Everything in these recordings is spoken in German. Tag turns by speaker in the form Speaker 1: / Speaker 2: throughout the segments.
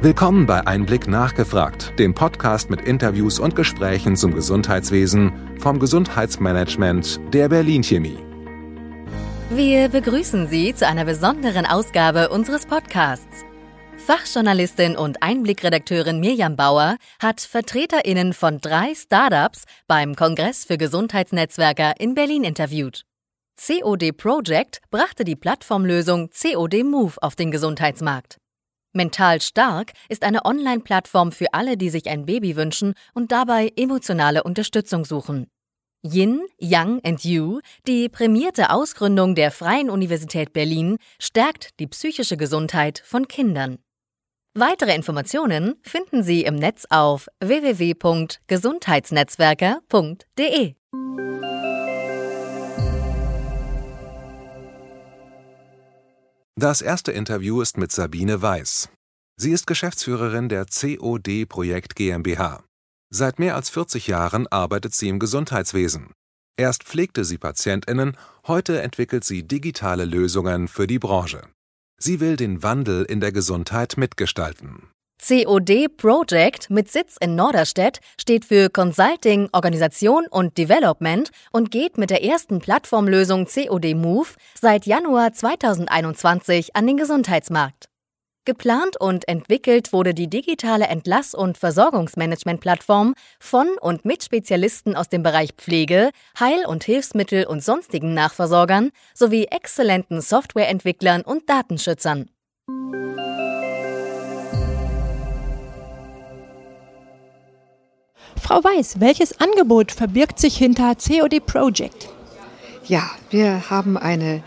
Speaker 1: Willkommen bei Einblick nachgefragt, dem Podcast mit Interviews und Gesprächen zum Gesundheitswesen vom Gesundheitsmanagement der Berlin Chemie.
Speaker 2: Wir begrüßen Sie zu einer besonderen Ausgabe unseres Podcasts. Fachjournalistin und Einblickredakteurin Mirjam Bauer hat VertreterInnen von drei Startups beim Kongress für Gesundheitsnetzwerker in Berlin interviewt. COD Project brachte die Plattformlösung COD Move auf den Gesundheitsmarkt. Mental Stark ist eine Online-Plattform für alle, die sich ein Baby wünschen und dabei emotionale Unterstützung suchen. Yin, Yang and You, die prämierte Ausgründung der Freien Universität Berlin, stärkt die psychische Gesundheit von Kindern. Weitere Informationen finden Sie im Netz auf www.gesundheitsnetzwerker.de.
Speaker 1: Das erste Interview ist mit Sabine Weiß. Sie ist Geschäftsführerin der COD Projekt GmbH. Seit mehr als 40 Jahren arbeitet sie im Gesundheitswesen. Erst pflegte sie Patientinnen, heute entwickelt sie digitale Lösungen für die Branche. Sie will den Wandel in der Gesundheit mitgestalten.
Speaker 2: COD Project mit Sitz in Norderstedt steht für Consulting, Organisation und Development und geht mit der ersten Plattformlösung COD Move seit Januar 2021 an den Gesundheitsmarkt. Geplant und entwickelt wurde die digitale Entlass- und Versorgungsmanagement-Plattform von und mit Spezialisten aus dem Bereich Pflege, Heil- und Hilfsmittel und sonstigen Nachversorgern sowie exzellenten Softwareentwicklern und Datenschützern.
Speaker 3: Frau Weiß, welches Angebot verbirgt sich hinter COD Project?
Speaker 4: Ja, wir haben eine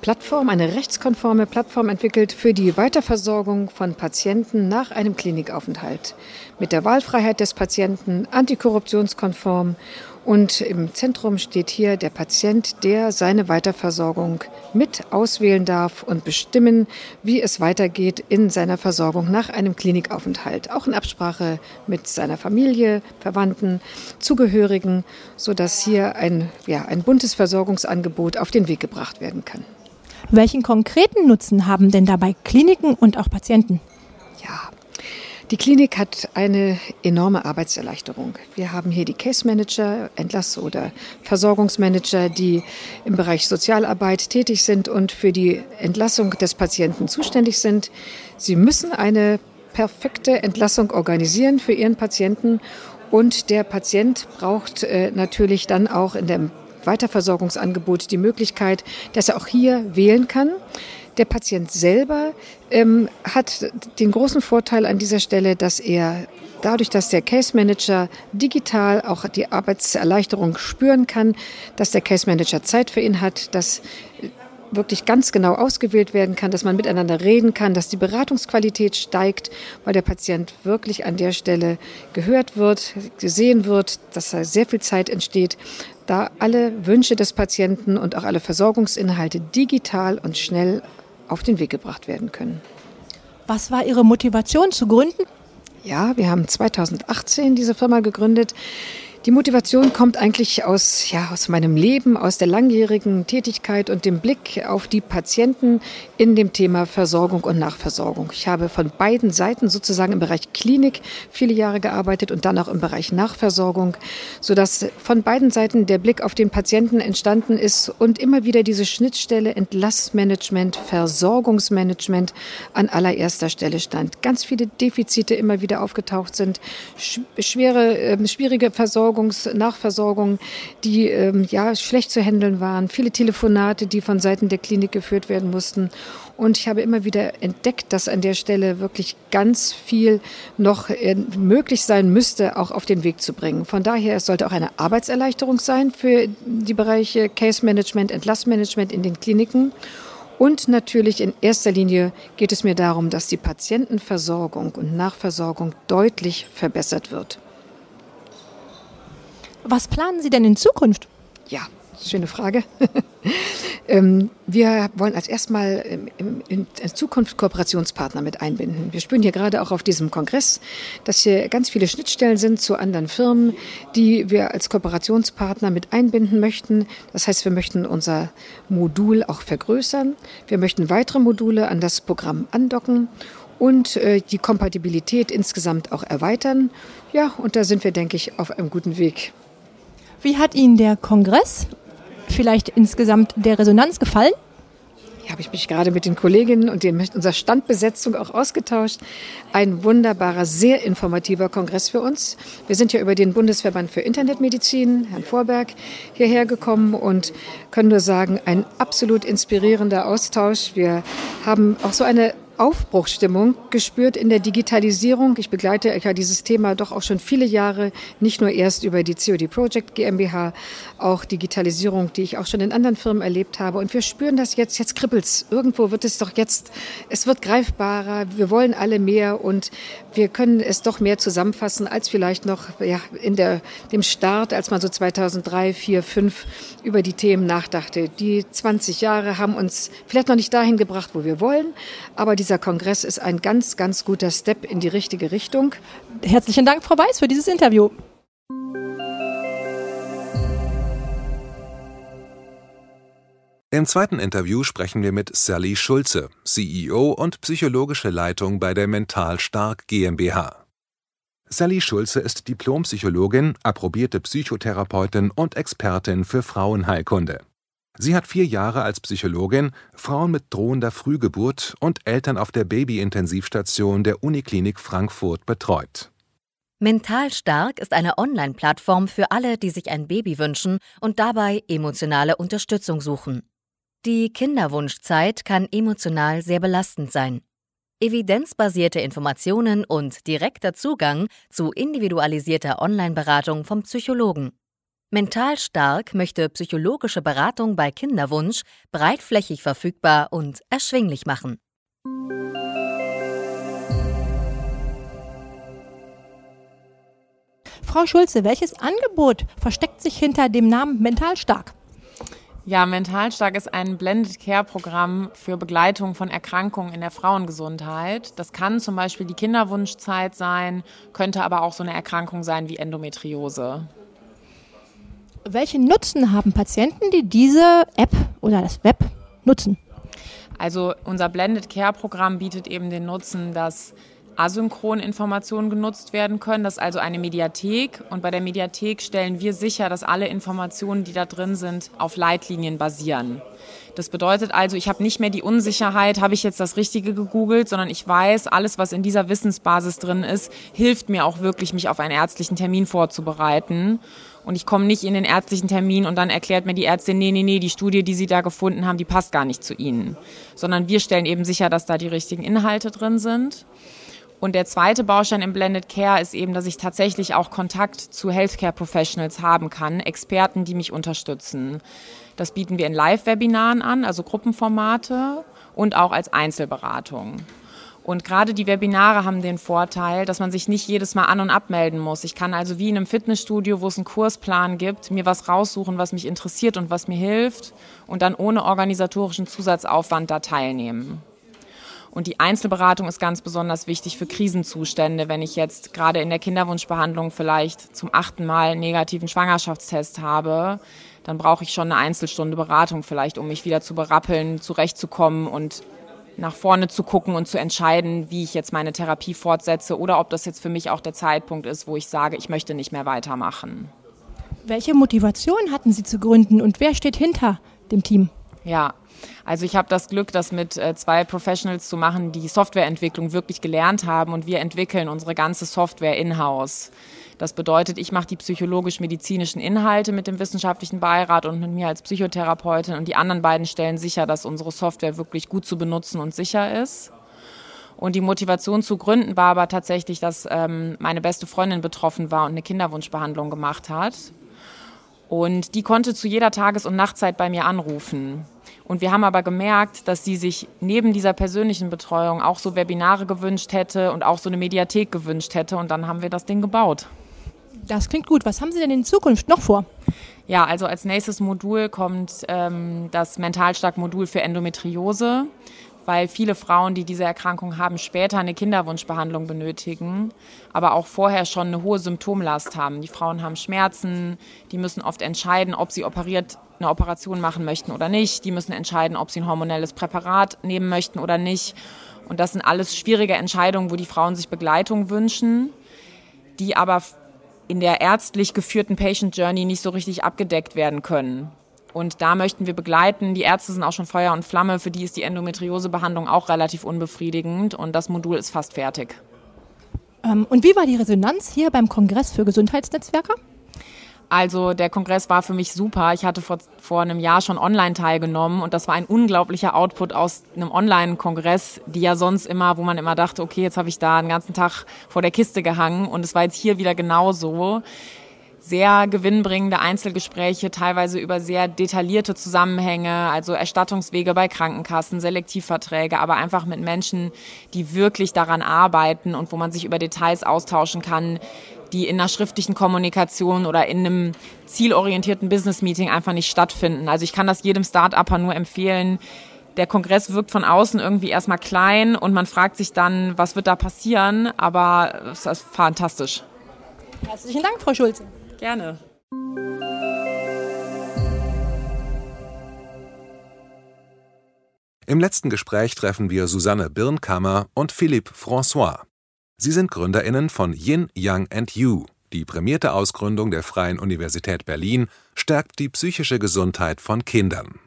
Speaker 4: Plattform, eine rechtskonforme Plattform entwickelt für die Weiterversorgung von Patienten nach einem Klinikaufenthalt. Mit der Wahlfreiheit des Patienten, antikorruptionskonform und im Zentrum steht hier der Patient, der seine Weiterversorgung mit auswählen darf und bestimmen, wie es weitergeht in seiner Versorgung nach einem Klinikaufenthalt. Auch in Absprache mit seiner Familie, Verwandten, Zugehörigen, sodass hier ein, ja, ein buntes Versorgungsangebot auf den Weg gebracht werden kann.
Speaker 3: Welchen konkreten Nutzen haben denn dabei Kliniken und auch Patienten?
Speaker 4: Ja, die Klinik hat eine enorme Arbeitserleichterung. Wir haben hier die Case Manager, Entlass- oder Versorgungsmanager, die im Bereich Sozialarbeit tätig sind und für die Entlassung des Patienten zuständig sind. Sie müssen eine perfekte Entlassung organisieren für ihren Patienten und der Patient braucht äh, natürlich dann auch in dem Weiterversorgungsangebot die Möglichkeit, dass er auch hier wählen kann. Der Patient selber ähm, hat den großen Vorteil an dieser Stelle, dass er dadurch, dass der Case Manager digital auch die Arbeitserleichterung spüren kann, dass der Case Manager Zeit für ihn hat, dass wirklich ganz genau ausgewählt werden kann, dass man miteinander reden kann, dass die Beratungsqualität steigt, weil der Patient wirklich an der Stelle gehört wird, gesehen wird, dass da sehr viel Zeit entsteht, da alle Wünsche des Patienten und auch alle Versorgungsinhalte digital und schnell auf den Weg gebracht werden können.
Speaker 3: Was war Ihre Motivation zu gründen?
Speaker 4: Ja, wir haben 2018 diese Firma gegründet. Die Motivation kommt eigentlich aus, ja, aus meinem Leben, aus der langjährigen Tätigkeit und dem Blick auf die Patienten in dem Thema Versorgung und Nachversorgung. Ich habe von beiden Seiten sozusagen im Bereich Klinik viele Jahre gearbeitet und dann auch im Bereich Nachversorgung, sodass von beiden Seiten der Blick auf den Patienten entstanden ist und immer wieder diese Schnittstelle Entlassmanagement, Versorgungsmanagement an allererster Stelle stand. Ganz viele Defizite immer wieder aufgetaucht sind, schwere, äh, schwierige Versorgung Versorgungs-, Nachversorgung, die ähm, ja schlecht zu handeln waren, viele Telefonate, die von Seiten der Klinik geführt werden mussten. Und ich habe immer wieder entdeckt, dass an der Stelle wirklich ganz viel noch äh, möglich sein müsste, auch auf den Weg zu bringen. Von daher, es sollte auch eine Arbeitserleichterung sein für die Bereiche Case Management, Entlassmanagement in den Kliniken. Und natürlich in erster Linie geht es mir darum, dass die Patientenversorgung und Nachversorgung deutlich verbessert wird.
Speaker 3: Was planen Sie denn in Zukunft?
Speaker 4: Ja, schöne Frage. Ähm, wir wollen als erstmal in Zukunft Kooperationspartner mit einbinden. Wir spüren hier gerade auch auf diesem Kongress, dass hier ganz viele Schnittstellen sind zu anderen Firmen, die wir als Kooperationspartner mit einbinden möchten. Das heißt, wir möchten unser Modul auch vergrößern. Wir möchten weitere Module an das Programm andocken und äh, die Kompatibilität insgesamt auch erweitern. Ja, und da sind wir, denke ich, auf einem guten Weg.
Speaker 3: Wie hat Ihnen der Kongress vielleicht insgesamt der Resonanz gefallen?
Speaker 4: Ja, habe ich mich gerade mit den Kolleginnen und den, unserer Standbesetzung auch ausgetauscht. Ein wunderbarer, sehr informativer Kongress für uns. Wir sind ja über den Bundesverband für Internetmedizin, Herrn Vorberg, hierher gekommen und können nur sagen, ein absolut inspirierender Austausch. Wir haben auch so eine Aufbruchsstimmung gespürt in der Digitalisierung. Ich begleite ja dieses Thema doch auch schon viele Jahre, nicht nur erst über die COD Project GmbH, auch Digitalisierung, die ich auch schon in anderen Firmen erlebt habe. Und wir spüren das jetzt, jetzt kribbelt's. Irgendwo wird es doch jetzt, es wird greifbarer, wir wollen alle mehr und wir können es doch mehr zusammenfassen als vielleicht noch ja, in der, dem Start, als man so 2003, 4, 5 über die Themen nachdachte. Die 20 Jahre haben uns vielleicht noch nicht dahin gebracht, wo wir wollen, aber dieser Kongress ist ein ganz, ganz guter Step in die richtige Richtung.
Speaker 3: Herzlichen Dank, Frau Weiß, für dieses Interview.
Speaker 1: Im zweiten Interview sprechen wir mit Sally Schulze, CEO und psychologische Leitung bei der Mental Stark GmbH. Sally Schulze ist Diplompsychologin, approbierte Psychotherapeutin und Expertin für Frauenheilkunde. Sie hat vier Jahre als Psychologin Frauen mit drohender Frühgeburt und Eltern auf der Babyintensivstation der Uniklinik Frankfurt betreut.
Speaker 2: Mental Stark ist eine Online-Plattform für alle, die sich ein Baby wünschen und dabei emotionale Unterstützung suchen. Die Kinderwunschzeit kann emotional sehr belastend sein. Evidenzbasierte Informationen und direkter Zugang zu individualisierter Online-Beratung vom Psychologen. Mental Stark möchte psychologische Beratung bei Kinderwunsch breitflächig verfügbar und erschwinglich machen.
Speaker 3: Frau Schulze, welches Angebot versteckt sich hinter dem Namen Mental Stark?
Speaker 5: Ja, Mental Stark ist ein Blended Care Programm für Begleitung von Erkrankungen in der Frauengesundheit. Das kann zum Beispiel die Kinderwunschzeit sein, könnte aber auch so eine Erkrankung sein wie Endometriose.
Speaker 3: Welchen Nutzen haben Patienten, die diese App oder das Web nutzen?
Speaker 5: Also unser Blended Care Programm bietet eben den Nutzen, dass asynchron Informationen genutzt werden können. Das ist also eine Mediathek. Und bei der Mediathek stellen wir sicher, dass alle Informationen, die da drin sind, auf Leitlinien basieren. Das bedeutet also, ich habe nicht mehr die Unsicherheit, habe ich jetzt das Richtige gegoogelt, sondern ich weiß, alles, was in dieser Wissensbasis drin ist, hilft mir auch wirklich, mich auf einen ärztlichen Termin vorzubereiten. Und ich komme nicht in den ärztlichen Termin und dann erklärt mir die Ärztin, nee, nee, nee, die Studie, die Sie da gefunden haben, die passt gar nicht zu Ihnen. Sondern wir stellen eben sicher, dass da die richtigen Inhalte drin sind. Und der zweite Baustein im Blended Care ist eben, dass ich tatsächlich auch Kontakt zu Healthcare Professionals haben kann, Experten, die mich unterstützen. Das bieten wir in Live-Webinaren an, also Gruppenformate und auch als Einzelberatung. Und gerade die Webinare haben den Vorteil, dass man sich nicht jedes Mal an- und abmelden muss. Ich kann also wie in einem Fitnessstudio, wo es einen Kursplan gibt, mir was raussuchen, was mich interessiert und was mir hilft und dann ohne organisatorischen Zusatzaufwand da teilnehmen. Und die Einzelberatung ist ganz besonders wichtig für Krisenzustände. Wenn ich jetzt gerade in der Kinderwunschbehandlung vielleicht zum achten Mal einen negativen Schwangerschaftstest habe, dann brauche ich schon eine Einzelstunde Beratung vielleicht, um mich wieder zu berappeln, zurechtzukommen und nach vorne zu gucken und zu entscheiden, wie ich jetzt meine Therapie fortsetze oder ob das jetzt für mich auch der Zeitpunkt ist, wo ich sage, ich möchte nicht mehr weitermachen.
Speaker 3: Welche Motivation hatten Sie zu gründen und wer steht hinter dem Team?
Speaker 5: Ja, also ich habe das Glück, das mit äh, zwei Professionals zu machen, die Softwareentwicklung wirklich gelernt haben und wir entwickeln unsere ganze Software in-house. Das bedeutet, ich mache die psychologisch-medizinischen Inhalte mit dem wissenschaftlichen Beirat und mit mir als Psychotherapeutin und die anderen beiden stellen sicher, dass unsere Software wirklich gut zu benutzen und sicher ist. Und die Motivation zu gründen war aber tatsächlich, dass ähm, meine beste Freundin betroffen war und eine Kinderwunschbehandlung gemacht hat. Und die konnte zu jeder Tages- und Nachtzeit bei mir anrufen. Und wir haben aber gemerkt, dass sie sich neben dieser persönlichen Betreuung auch so Webinare gewünscht hätte und auch so eine Mediathek gewünscht hätte. Und dann haben wir das Ding gebaut.
Speaker 3: Das klingt gut. Was haben Sie denn in Zukunft noch vor?
Speaker 5: Ja, also als nächstes Modul kommt ähm, das Mentalstark-Modul für Endometriose weil viele Frauen, die diese Erkrankung haben, später eine Kinderwunschbehandlung benötigen, aber auch vorher schon eine hohe Symptomlast haben. Die Frauen haben Schmerzen, die müssen oft entscheiden, ob sie operiert eine Operation machen möchten oder nicht. Die müssen entscheiden, ob sie ein hormonelles Präparat nehmen möchten oder nicht. Und das sind alles schwierige Entscheidungen, wo die Frauen sich Begleitung wünschen, die aber in der ärztlich geführten Patient Journey nicht so richtig abgedeckt werden können. Und da möchten wir begleiten. Die Ärzte sind auch schon Feuer und Flamme. Für die ist die Endometriosebehandlung auch relativ unbefriedigend und das Modul ist fast fertig.
Speaker 3: Ähm, und wie war die Resonanz hier beim Kongress für Gesundheitsnetzwerke?
Speaker 5: Also der Kongress war für mich super. Ich hatte vor, vor einem Jahr schon online teilgenommen und das war ein unglaublicher Output aus einem Online-Kongress, die ja sonst immer, wo man immer dachte, okay, jetzt habe ich da einen ganzen Tag vor der Kiste gehangen und es war jetzt hier wieder genauso sehr gewinnbringende Einzelgespräche, teilweise über sehr detaillierte Zusammenhänge, also Erstattungswege bei Krankenkassen, Selektivverträge, aber einfach mit Menschen, die wirklich daran arbeiten und wo man sich über Details austauschen kann, die in einer schriftlichen Kommunikation oder in einem zielorientierten Business-Meeting einfach nicht stattfinden. Also ich kann das jedem Start-Upper nur empfehlen. Der Kongress wirkt von außen irgendwie erstmal klein und man fragt sich dann, was wird da passieren, aber es ist fantastisch.
Speaker 3: Herzlichen Dank, Frau Schulze.
Speaker 5: Gerne.
Speaker 1: Im letzten Gespräch treffen wir Susanne Birnkammer und Philippe François. Sie sind GründerInnen von Yin, Yang and You. Die prämierte Ausgründung der Freien Universität Berlin stärkt die psychische Gesundheit von Kindern.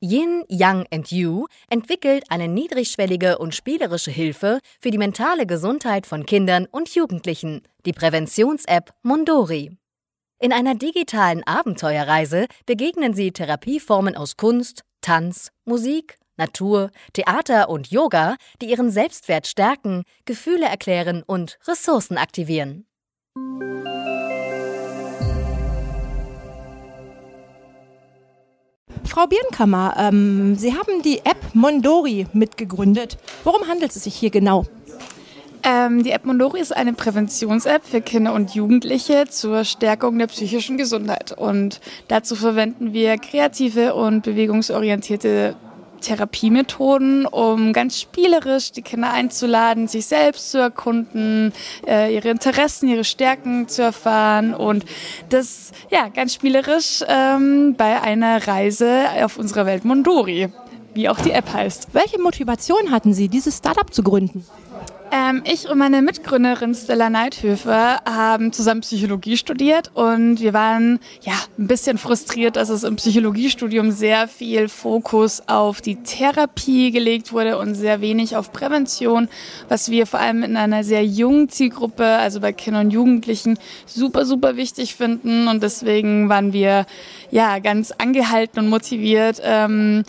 Speaker 2: Yin, Yang and You entwickelt eine niedrigschwellige und spielerische Hilfe für die mentale Gesundheit von Kindern und Jugendlichen, die Präventions-App Mondori. In einer digitalen Abenteuerreise begegnen Sie Therapieformen aus Kunst, Tanz, Musik, Natur, Theater und Yoga, die Ihren Selbstwert stärken, Gefühle erklären und Ressourcen aktivieren.
Speaker 3: Frau Birnkammer, ähm, Sie haben die App Mondori mitgegründet. Worum handelt es sich hier genau?
Speaker 6: Ähm, die App Mondori ist eine Präventions-App für Kinder und Jugendliche zur Stärkung der psychischen Gesundheit. Und dazu verwenden wir kreative und bewegungsorientierte Therapiemethoden, um ganz spielerisch die Kinder einzuladen, sich selbst zu erkunden, äh, ihre Interessen, ihre Stärken zu erfahren und das ja ganz spielerisch ähm, bei einer Reise auf unserer Welt Mondori, wie auch die App heißt.
Speaker 3: Welche Motivation hatten Sie, dieses Startup zu gründen?
Speaker 6: Ähm, ich und meine Mitgründerin Stella Neidhöfer haben zusammen Psychologie studiert und wir waren ja ein bisschen frustriert, dass es im Psychologiestudium sehr viel Fokus auf die Therapie gelegt wurde und sehr wenig auf Prävention, was wir vor allem in einer sehr jungen Zielgruppe, also bei Kindern und Jugendlichen, super, super wichtig finden. Und deswegen waren wir ja ganz angehalten und motiviert, ähm,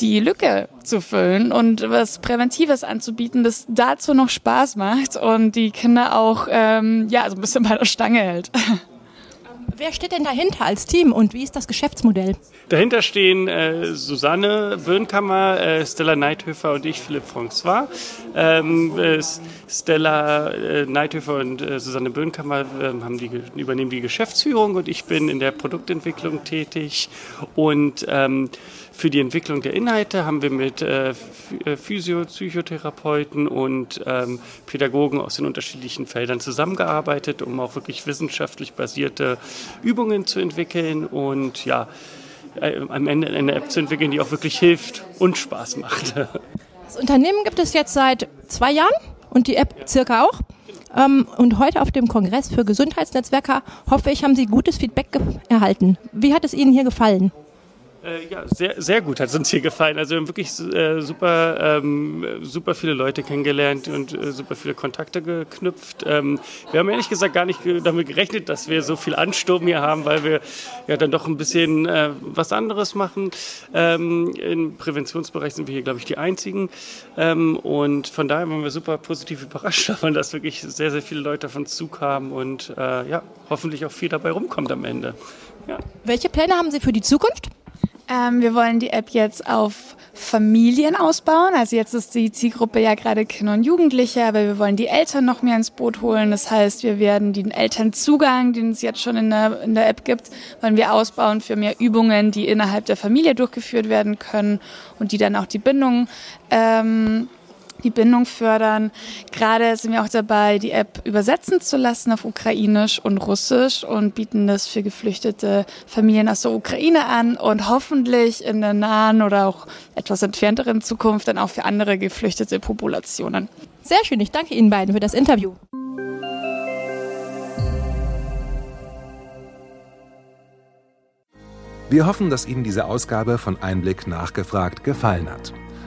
Speaker 6: die Lücke zu füllen und was Präventives anzubieten, das dazu noch Spaß macht und die Kinder auch ähm, ja, so ein bisschen bei der Stange hält.
Speaker 3: Wer steht denn dahinter als Team und wie ist das Geschäftsmodell?
Speaker 7: Dahinter stehen äh, Susanne Birnkammer, äh, Stella Neithöfer und ich, Philipp François. Ähm, äh, Stella äh, Neithöfer und äh, Susanne Birnkammer ähm, haben die, übernehmen die Geschäftsführung und ich bin in der Produktentwicklung tätig und ähm, für die Entwicklung der Inhalte haben wir mit äh, äh, Physio-, Psychotherapeuten und ähm, Pädagogen aus den unterschiedlichen Feldern zusammengearbeitet, um auch wirklich wissenschaftlich basierte Übungen zu entwickeln und ja, äh, am Ende eine App zu entwickeln, die auch wirklich hilft und Spaß macht.
Speaker 3: Das Unternehmen gibt es jetzt seit zwei Jahren und die App circa auch. Ähm, und heute auf dem Kongress für Gesundheitsnetzwerker hoffe ich, haben Sie gutes Feedback erhalten. Wie hat es Ihnen hier gefallen?
Speaker 7: Äh, ja, sehr, sehr gut hat es uns hier gefallen. Also wir haben wirklich äh, super, ähm, super viele Leute kennengelernt und äh, super viele Kontakte geknüpft. Ähm, wir haben ehrlich gesagt gar nicht damit gerechnet, dass wir so viel Ansturm hier haben, weil wir ja dann doch ein bisschen äh, was anderes machen. Ähm, Im Präventionsbereich sind wir hier, glaube ich, die Einzigen. Ähm, und von daher waren wir super positiv überrascht davon, dass wirklich sehr, sehr viele Leute auf uns zukamen und äh, ja, hoffentlich auch viel dabei rumkommt am Ende.
Speaker 3: Ja. Welche Pläne haben Sie für die Zukunft?
Speaker 6: Ähm, wir wollen die App jetzt auf Familien ausbauen. Also jetzt ist die Zielgruppe ja gerade Kinder und Jugendliche, aber wir wollen die Eltern noch mehr ins Boot holen. Das heißt, wir werden den Elternzugang, den es jetzt schon in der, in der App gibt, wollen wir ausbauen für mehr Übungen, die innerhalb der Familie durchgeführt werden können und die dann auch die Bindung ähm, die Bindung fördern. Gerade sind wir auch dabei, die App übersetzen zu lassen auf Ukrainisch und Russisch und bieten das für geflüchtete Familien aus der Ukraine an und hoffentlich in der nahen oder auch etwas entfernteren Zukunft dann auch für andere geflüchtete Populationen.
Speaker 3: Sehr schön, ich danke Ihnen beiden für das Interview.
Speaker 1: Wir hoffen, dass Ihnen diese Ausgabe von Einblick nachgefragt gefallen hat.